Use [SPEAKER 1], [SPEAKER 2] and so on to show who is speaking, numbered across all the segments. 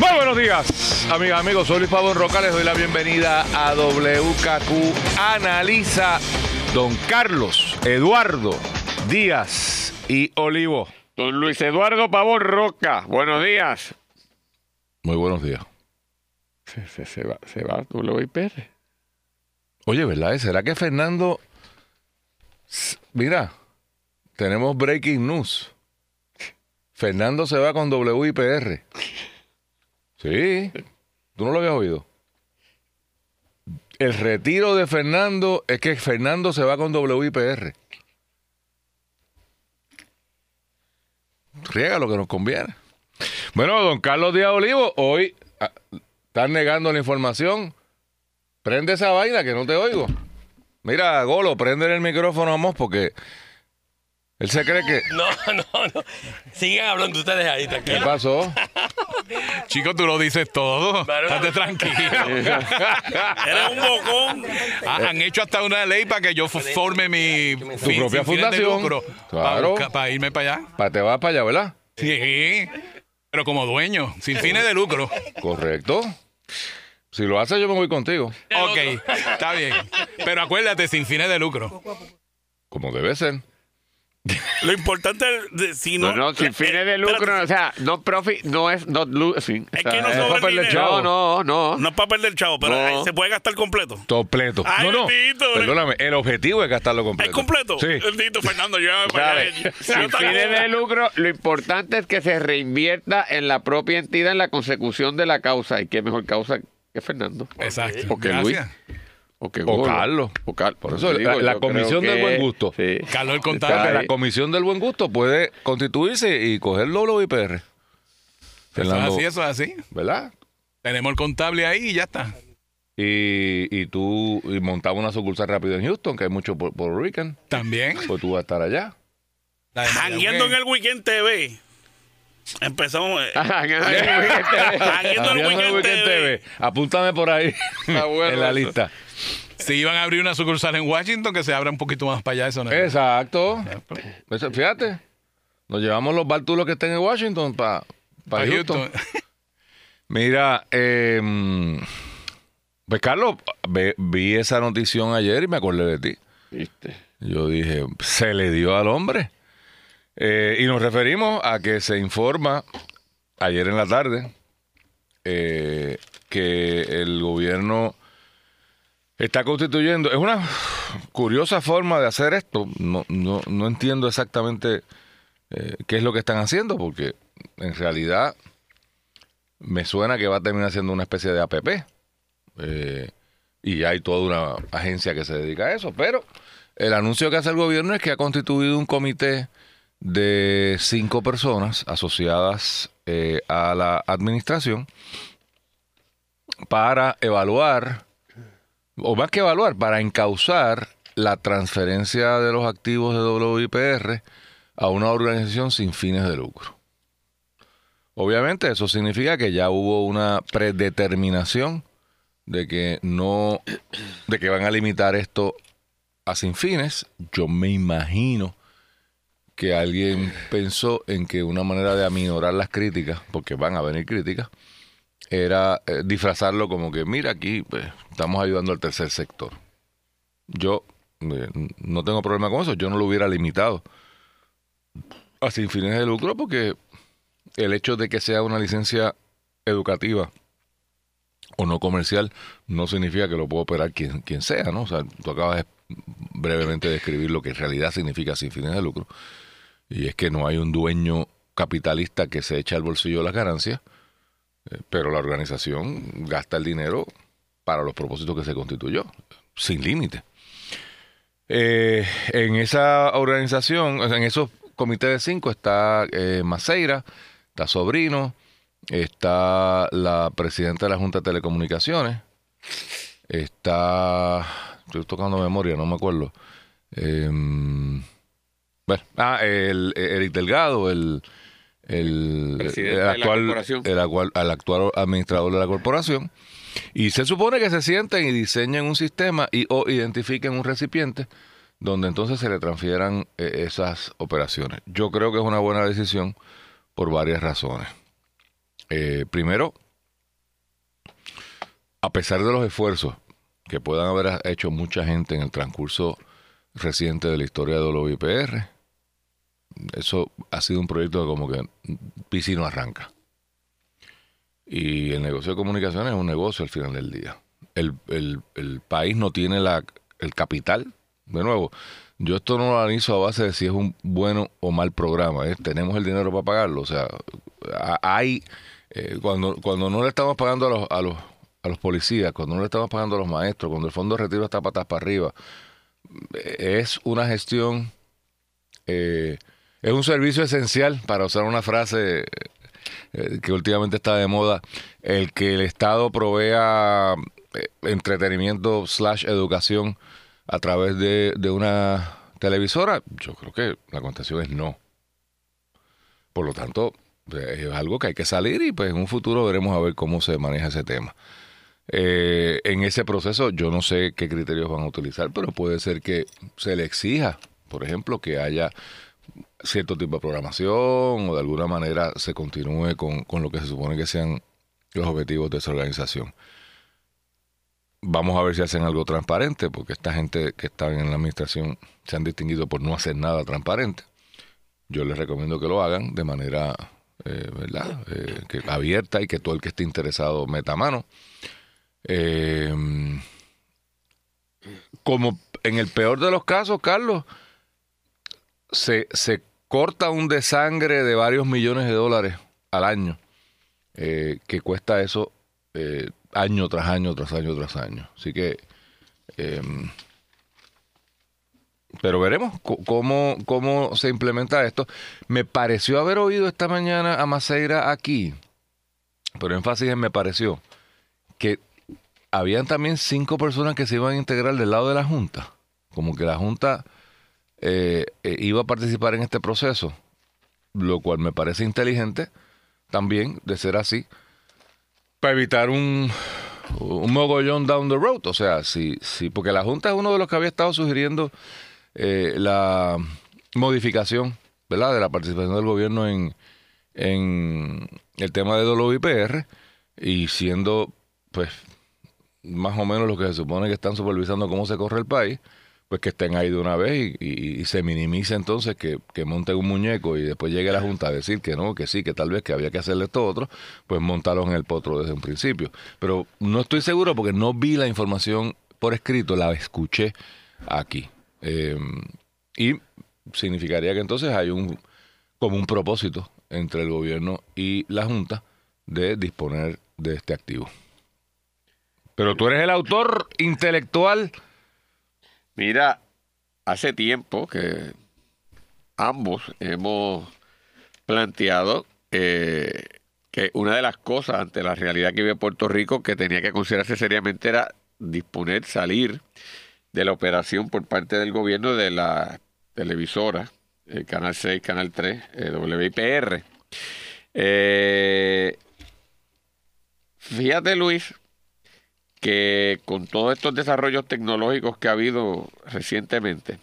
[SPEAKER 1] Muy buenos días, amigas, amigos. Soy Luis Pavón Roca. Les doy la bienvenida a WKQ Analiza Don Carlos Eduardo Díaz y Olivo.
[SPEAKER 2] Don Luis Eduardo Pavón Roca, buenos días.
[SPEAKER 1] Muy buenos días.
[SPEAKER 2] Se, se- se va, se va WIPR.
[SPEAKER 1] Oye, ¿verdad? ¿Será que Fernando... Mira, tenemos breaking news. Fernando se va con WIPR. Sí. ¿Tú no lo habías oído? El retiro de Fernando es que Fernando se va con WIPR. Riega lo que nos conviene. Bueno, don Carlos Díaz Olivo, hoy ah, están negando la información. Prende esa vaina que no te oigo. Mira, Golo, prende el micrófono a Mos porque él se cree que.
[SPEAKER 3] No, no, no. Sigan hablando ustedes ahí,
[SPEAKER 1] ¿Qué
[SPEAKER 3] tranquilo.
[SPEAKER 1] pasó?
[SPEAKER 4] Chico, tú lo dices todo. Estate tranquilo.
[SPEAKER 3] Eres un bocón.
[SPEAKER 4] Ah, han hecho hasta una ley para que yo forme mi
[SPEAKER 1] Tu propia fundación. Claro.
[SPEAKER 4] Para, irme para allá.
[SPEAKER 1] Pa- te vas para allá, ¿verdad?
[SPEAKER 4] Sí. Pero como dueño, sin fines de lucro.
[SPEAKER 1] Correcto. Si lo haces, yo me voy contigo.
[SPEAKER 4] Ok, está bien. Pero acuérdate, sin fines de lucro.
[SPEAKER 1] Como debe ser.
[SPEAKER 3] Lo importante es, de- si no...
[SPEAKER 2] No, no, sin fines de lucro,
[SPEAKER 3] Espérate.
[SPEAKER 2] o sea, no profit, no es not losing.
[SPEAKER 3] Es
[SPEAKER 2] O sea,
[SPEAKER 3] que no
[SPEAKER 1] es
[SPEAKER 3] sobra
[SPEAKER 1] para
[SPEAKER 3] el
[SPEAKER 1] perder
[SPEAKER 3] dinero.
[SPEAKER 1] chavo.
[SPEAKER 2] No, no, no.
[SPEAKER 3] No es para perder chavo, pero
[SPEAKER 2] No.
[SPEAKER 3] ahí se puede gastar completo.
[SPEAKER 1] Completo.
[SPEAKER 3] Ay,
[SPEAKER 1] no, no.
[SPEAKER 3] bendito,
[SPEAKER 1] Perdóname, el objetivo es gastarlo completo.
[SPEAKER 3] ¿Es completo?
[SPEAKER 1] Sí.
[SPEAKER 2] Sin fines de lucro, lo importante es que se reinvierta en la propia entidad en la consecución de la causa. ¿Y qué mejor causa que Fernando?
[SPEAKER 4] Exacto.
[SPEAKER 2] Porque
[SPEAKER 4] Gracias.
[SPEAKER 2] O, que
[SPEAKER 1] O. Carlos.
[SPEAKER 2] O Carlos.
[SPEAKER 1] Por eso, la- comisión del buen gusto.
[SPEAKER 2] Sí.
[SPEAKER 4] Carlos el contable.
[SPEAKER 1] La comisión del buen gusto puede constituirse y coger el WIPR.
[SPEAKER 4] Eso es
[SPEAKER 1] Fernando,
[SPEAKER 4] así, eso es así.
[SPEAKER 1] ¿verdad?
[SPEAKER 4] Tenemos el contable ahí y ya está.
[SPEAKER 1] Y, y tú y montaba una sucursal rápido en Houston, que hay mucho por, por Rican,
[SPEAKER 4] También.
[SPEAKER 1] pues tú vas a estar allá.
[SPEAKER 3] Jangueando en el Weekend TV. Empezamos... eh,
[SPEAKER 2] Ajá, en el weekend.
[SPEAKER 3] Jangueando en el Weekend,
[SPEAKER 1] Weekend
[SPEAKER 3] TV.
[SPEAKER 1] TV. Apúntame por ahí
[SPEAKER 2] Está bueno
[SPEAKER 1] en la
[SPEAKER 2] eso.
[SPEAKER 1] lista.
[SPEAKER 4] Si iban a abrir una sucursal en Washington, que se abra un poquito más para allá, eso no es.
[SPEAKER 1] Exacto. Eso, Fíjate, nos llevamos los bártulos que estén en Washington para
[SPEAKER 4] Pa'
[SPEAKER 1] Houston.
[SPEAKER 4] Houston.
[SPEAKER 1] Mira, eh, pues Carlos, ve- vi esa notición ayer y me acordé de ti.
[SPEAKER 2] ¿Viste?
[SPEAKER 1] Yo dije, se le dio al hombre. Eh, y nos referimos a que se informa ayer en la tarde eh, que el gobierno está constituyendo. Es una curiosa forma de hacer esto. No, no, no entiendo exactamente eh, qué es lo que están haciendo, porque en realidad me suena que va a terminar siendo una especie de APP. Eh, y hay toda una agencia que se dedica a eso. Pero el anuncio que hace el gobierno es que ha constituido un comité de cinco personas asociadas eh, a la administración para evaluar, o más que evaluar, para encauzar la transferencia de los activos de WIPR a una organización sin fines de lucro. Obviamente eso significa que ya hubo una predeterminación de que no, de que van a limitar esto a sin fines. Yo me imagino que alguien pensó en que una manera de aminorar las críticas, porque van a venir críticas, era eh, disfrazarlo como que, mira, aquí pues, estamos ayudando al tercer sector. Yo eh, no tengo problema con eso, yo no lo hubiera limitado a sin fines de lucro porque el hecho de que sea una licencia educativa o no comercial no significa que lo pueda operar quien, quien sea, ¿no? O sea, tú acabas de brevemente describir lo que en realidad significa sin fines de lucro. Y es que no hay un dueño capitalista que se echa al bolsillo las ganancias, pero la organización gasta el dinero para los propósitos que se constituyó, sin límite. Eh, en esa organización, en esos comités de cinco está eh, Maceira, está Sobrino, está la presidenta de la Junta de Telecomunicaciones, está, estoy tocando memoria, no me acuerdo. Em, bueno, ah, el, Eric Delgado, el, el,
[SPEAKER 2] Presidente
[SPEAKER 1] el
[SPEAKER 2] de la
[SPEAKER 1] actual, el actual, administrador de la corporación. Y se supone que se sienten y diseñen un sistema y o identifiquen un recipiente donde entonces se le transfieran eh, esas operaciones. Yo creo que es una buena decisión por varias razones. Eh, primero, a pesar de los esfuerzos que puedan haber hecho mucha gente en el transcurso reciente de la historia de WIPR, eso ha sido un proyecto como que piscino arranca. Y el negocio de comunicaciones es un negocio al final del día. El, el- país no tiene la, el capital. De nuevo, yo esto no lo analizo a base de si es un bueno o mal programa. Tenemos el dinero para pagarlo. O sea, hay... eh, cuando, cuando no le estamos pagando a los, a, los, a los policías, cuando no le estamos pagando a los maestros, cuando el fondo de retiro está patas para arriba, es una gestión... eh, es un servicio esencial, para usar una frase eh, que últimamente está de moda, el que el Estado provea eh, entretenimiento slash educación a través de, de una televisora, yo creo que la contestación es no. Por lo tanto, eh, es algo que hay que salir y pues en un futuro veremos a ver cómo se maneja ese tema. Eh, en ese proceso yo no sé qué criterios van a utilizar, pero puede ser que se le exija, por ejemplo, que haya cierto tipo de programación o de alguna manera se continúe con, con lo que se supone que sean los objetivos de esa organización. Vamos a ver si hacen algo transparente, porque esta gente que está en la administración se han distinguido por no hacer nada transparente. Yo les recomiendo que lo hagan de manera eh, ¿verdad? Eh, que, abierta y que todo el que esté interesado meta mano. Eh, como en el peor de los casos, Carlos, se, se corta un desangre de varios millones de dólares al año, eh, que cuesta eso eh, año tras año, tras año, tras año. Así que, eh, pero veremos cómo, cómo se implementa esto. Me pareció haber oído esta mañana a Maceira aquí, pero énfasis en me pareció, que habían también cinco personas que se iban a integrar del lado de la Junta. Como que la Junta eh, iba a participar en este proceso, lo cual me parece inteligente también de ser así, para evitar un, un mogollón down the road. O sea, sí, sí, porque la Junta es uno de los que había estado sugiriendo eh, la modificación, ¿verdad?, de la participación del gobierno en, en el tema de WIPR y siendo, pues, más o menos los que se supone que están supervisando cómo se corre el país, pues que estén ahí de una vez y, se minimice entonces que, que monten un muñeco y después llegue la Junta a decir que no, que sí, que tal vez que había que hacerle esto otro, pues montarlos en el potro desde un principio. Pero no estoy seguro porque no vi la información por escrito, la escuché aquí. Eh, y significaría que entonces hay un como un propósito entre el gobierno y la Junta de disponer de este activo. Pero tú eres el autor intelectual.
[SPEAKER 2] Mira, hace tiempo que ambos hemos planteado eh, que una de las cosas ante la realidad que vive Puerto Rico que tenía que considerarse seriamente era disponer, salir de la operación por parte del gobierno de la televisora, el Canal 6, Canal 3, eh, WIPR. Eh, fíjate, Luis, que con todos estos desarrollos tecnológicos que ha habido recientemente,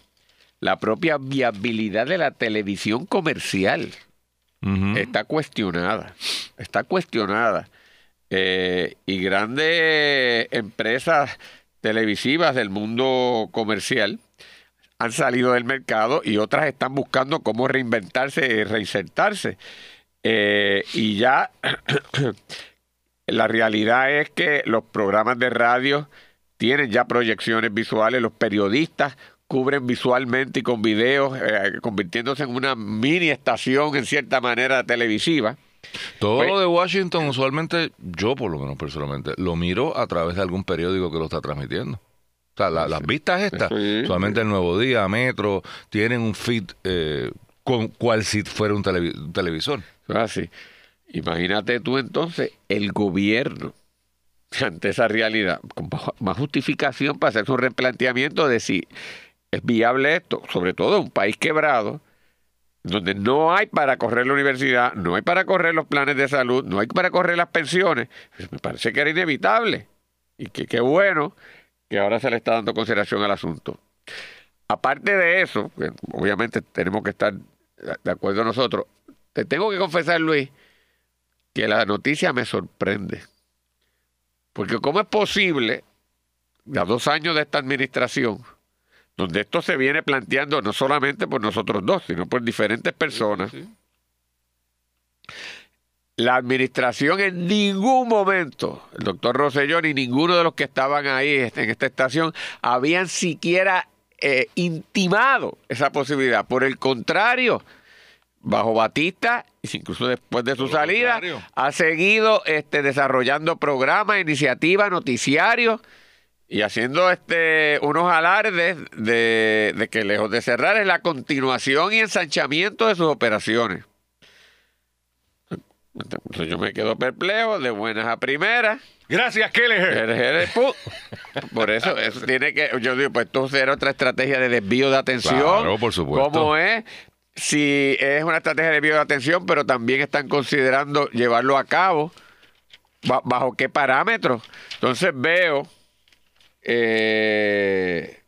[SPEAKER 2] la propia viabilidad de la televisión comercial está cuestionada. Está cuestionada. Eh, y grandes empresas televisivas del mundo comercial han salido del mercado y otras están buscando cómo reinventarse y reinsertarse. Eh, y ya la realidad es que los programas de radio tienen ya proyecciones visuales, los periodistas cubren visualmente y con videos, eh, convirtiéndose en una mini estación en cierta manera televisiva.
[SPEAKER 1] Todo
[SPEAKER 2] Pues-
[SPEAKER 1] lo de Washington, usualmente, yo por lo menos personalmente, lo miro a través de algún periódico que lo está transmitiendo. O sea, la- las vistas estas,
[SPEAKER 2] Sí.
[SPEAKER 1] solamente el Nuevo Día, Metro, tienen un feed eh, con cual si fuera un, televi- un televisor.
[SPEAKER 2] Así. Imagínate tú entonces el gobierno ante esa realidad, con más justificación para hacer un replanteamiento de si es viable esto, sobre todo en un país quebrado, donde no hay para correr la universidad, no hay para correr los planes de salud, no hay para correr las pensiones. Me parece que era inevitable. Y que qué bueno que ahora se le está dando consideración al asunto. Aparte de eso, obviamente tenemos que estar de acuerdo nosotros, te tengo que confesar, Luis, que la noticia me sorprende. Porque ¿cómo es posible, a dos años de esta administración, donde esto se viene planteando no solamente por nosotros dos, sino por diferentes personas, la administración en ningún momento, el doctor Rosselló ni ninguno de los que estaban ahí en esta estación, habían siquiera eh, intimado esa posibilidad. Por el contrario, bajo Batista, incluso después de su salida, ha seguido este, desarrollando programas, iniciativas, noticiarios y haciendo este unos alardes de, de que lejos de cerrar es la continuación y ensanchamiento de sus operaciones. Entonces yo me quedo perplejo de buenas a primeras.
[SPEAKER 1] Gracias, Kelleher.
[SPEAKER 2] Por eso, eso tiene que, yo digo, pues esto será otra estrategia de desvío de atención.
[SPEAKER 1] Claro, por supuesto.
[SPEAKER 2] ¿Cómo es? Si es una estrategia de desvío de atención, pero también están considerando llevarlo a cabo, ba- ¿bajo qué parámetros? Entonces veo, eh,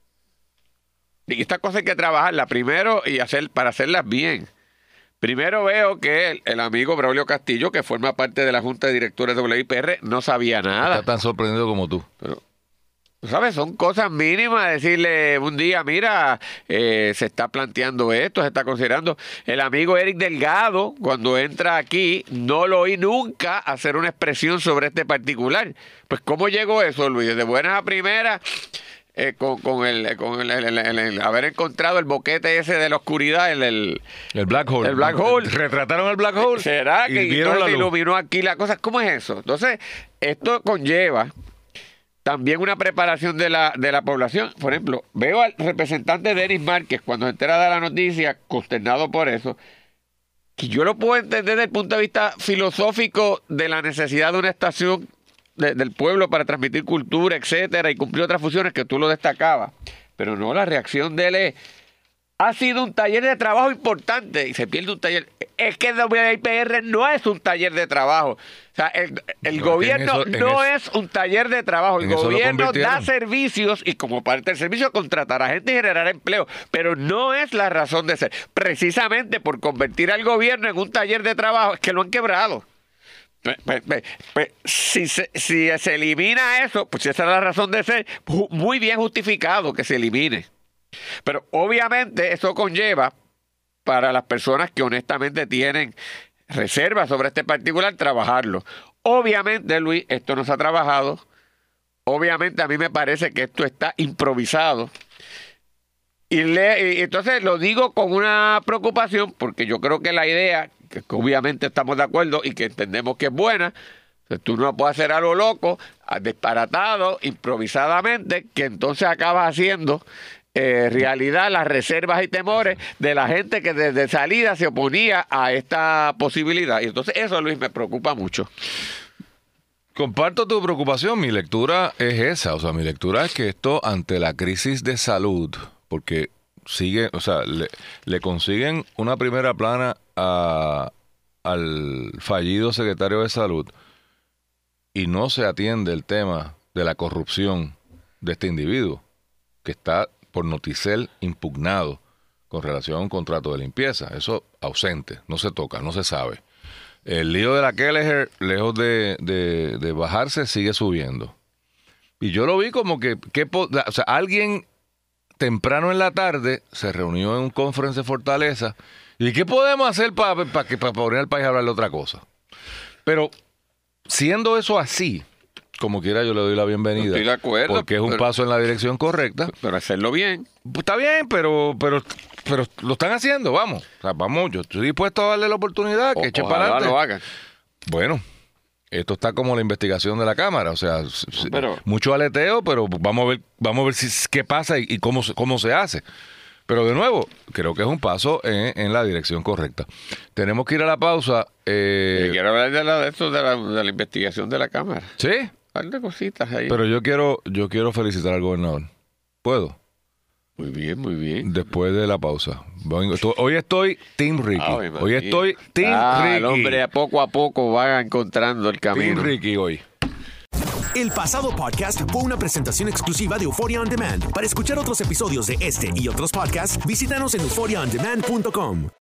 [SPEAKER 2] y esta cosa hay que trabajarla primero y hacer para hacerlas bien. Primero veo que el, el amigo Braulio Castillo, que forma parte de la Junta de Directores de WIPR, no sabía nada.
[SPEAKER 1] Está tan sorprendido como tú.
[SPEAKER 2] Pero, tú ¿sabes? Son cosas mínimas. Decirle un día, mira, eh, se está planteando esto, se está considerando. El amigo Eric Delgado, cuando entra aquí, no lo oí nunca hacer una expresión sobre este particular. Pues, ¿cómo llegó eso, Luis? De buenas a primeras. eh, con, con el, con el- el- haber encontrado el boquete ese de la oscuridad, el,
[SPEAKER 1] Black Hole.
[SPEAKER 2] El Black Hole.
[SPEAKER 1] Retrataron el Black Hole.
[SPEAKER 2] ¿Será
[SPEAKER 1] y
[SPEAKER 2] que
[SPEAKER 1] vieron
[SPEAKER 2] entonces
[SPEAKER 1] la luz.
[SPEAKER 2] iluminó aquí la cosa? ¿Cómo es eso? Entonces, esto conlleva también una preparación de la, de la población. Por ejemplo, veo al representante Denis Márquez cuando se entera de la noticia, consternado por eso, que yo lo puedo entender desde el punto de vista filosófico de la necesidad de una estación de- del pueblo para transmitir cultura, etcétera, y cumplir otras funciones que tú lo destacabas. Pero no, la reacción de él es, ha sido un taller de trabajo importante y se pierde un taller. Es que el WIPR no es un taller de trabajo. O sea, el, el
[SPEAKER 1] No,
[SPEAKER 2] gobierno
[SPEAKER 1] eso-
[SPEAKER 2] no es un taller de trabajo. El gobierno da servicios y como parte del servicio contratará gente y generará empleo. Pero no es la razón de ser. Precisamente por convertir al gobierno en un taller de trabajo es que lo han quebrado. Pe- pe- pe- pe- si, se, si se elimina eso, pues esa es la razón de ser, muy bien justificado que se elimine. Pero obviamente eso conlleva para las personas que honestamente tienen reservas sobre este particular trabajarlo. Obviamente, Luis, esto no se ha trabajado. Obviamente a mí me parece que esto está improvisado. Y, le- entonces lo digo con una preocupación porque yo creo que la idea, que, obviamente estamos de acuerdo y que entendemos que es buena, que tú no puedes hacer algo loco, a- disparatado, improvisadamente, que entonces acabas haciendo eh, realidad las reservas y temores de la gente que desde salida se oponía a esta posibilidad. Y entonces eso, Luis, me preocupa mucho.
[SPEAKER 1] Comparto tu preocupación. Mi lectura es esa. O sea, mi lectura es que esto, ante la crisis de salud, porque sigue, o sea, le, le consiguen una primera plana a- al fallido secretario de salud y no se atiende el tema de la corrupción de este individuo, que está por Noticel impugnado con relación a un contrato de limpieza. Eso ausente, no se toca, no se sabe. El lío de la Kelleher, lejos de, de- bajarse, sigue subiendo. Y yo lo vi como que, que alguien temprano en la tarde se reunió en un conference de Fortaleza. ¿Y qué podemos hacer para que para poner al país a hablar de otra cosa? Pero siendo eso así, como quiera yo le doy la bienvenida.
[SPEAKER 2] Estoy de acuerdo,
[SPEAKER 1] Porque es un
[SPEAKER 2] pero-
[SPEAKER 1] paso en la dirección correcta.
[SPEAKER 2] Pero hacerlo bien.
[SPEAKER 1] Pues está bien, pero, pero, pero lo están haciendo, vamos. O sea, vamos, yo estoy dispuesto a darle la oportunidad que
[SPEAKER 2] O-
[SPEAKER 1] eche para adelante.
[SPEAKER 2] lo hagan.
[SPEAKER 1] Bueno, esto está como la investigación de la cámara, o sea,
[SPEAKER 2] pero-
[SPEAKER 1] mucho aleteo, pero vamos a ver, vamos a ver si, qué pasa y, y cómo, se- cómo se hace. Pero de nuevo, creo que es un paso en, en la dirección correcta. Tenemos que ir a la pausa. eh,
[SPEAKER 2] Eh, quiero hablar de, la, de esto de la, de la investigación de la Cámara.
[SPEAKER 1] ¿Sí?
[SPEAKER 2] Par de cositas ahí.
[SPEAKER 1] Pero yo quiero, yo quiero felicitar al gobernador. ¿Puedo?
[SPEAKER 2] Muy bien, muy bien.
[SPEAKER 1] Después de la pausa. Vengo- Hoy estoy Team Ricky. Hoy estoy Team
[SPEAKER 2] Ah,
[SPEAKER 1] Ricky.
[SPEAKER 2] El hombre a poco a poco va encontrando el
[SPEAKER 1] Team
[SPEAKER 2] camino.
[SPEAKER 1] Ricky hoy.
[SPEAKER 5] El pasado podcast fue una presentación exclusiva de Euphoria On Demand. Para escuchar otros episodios de este y otros podcasts, visítanos en euphoriaondemand.com.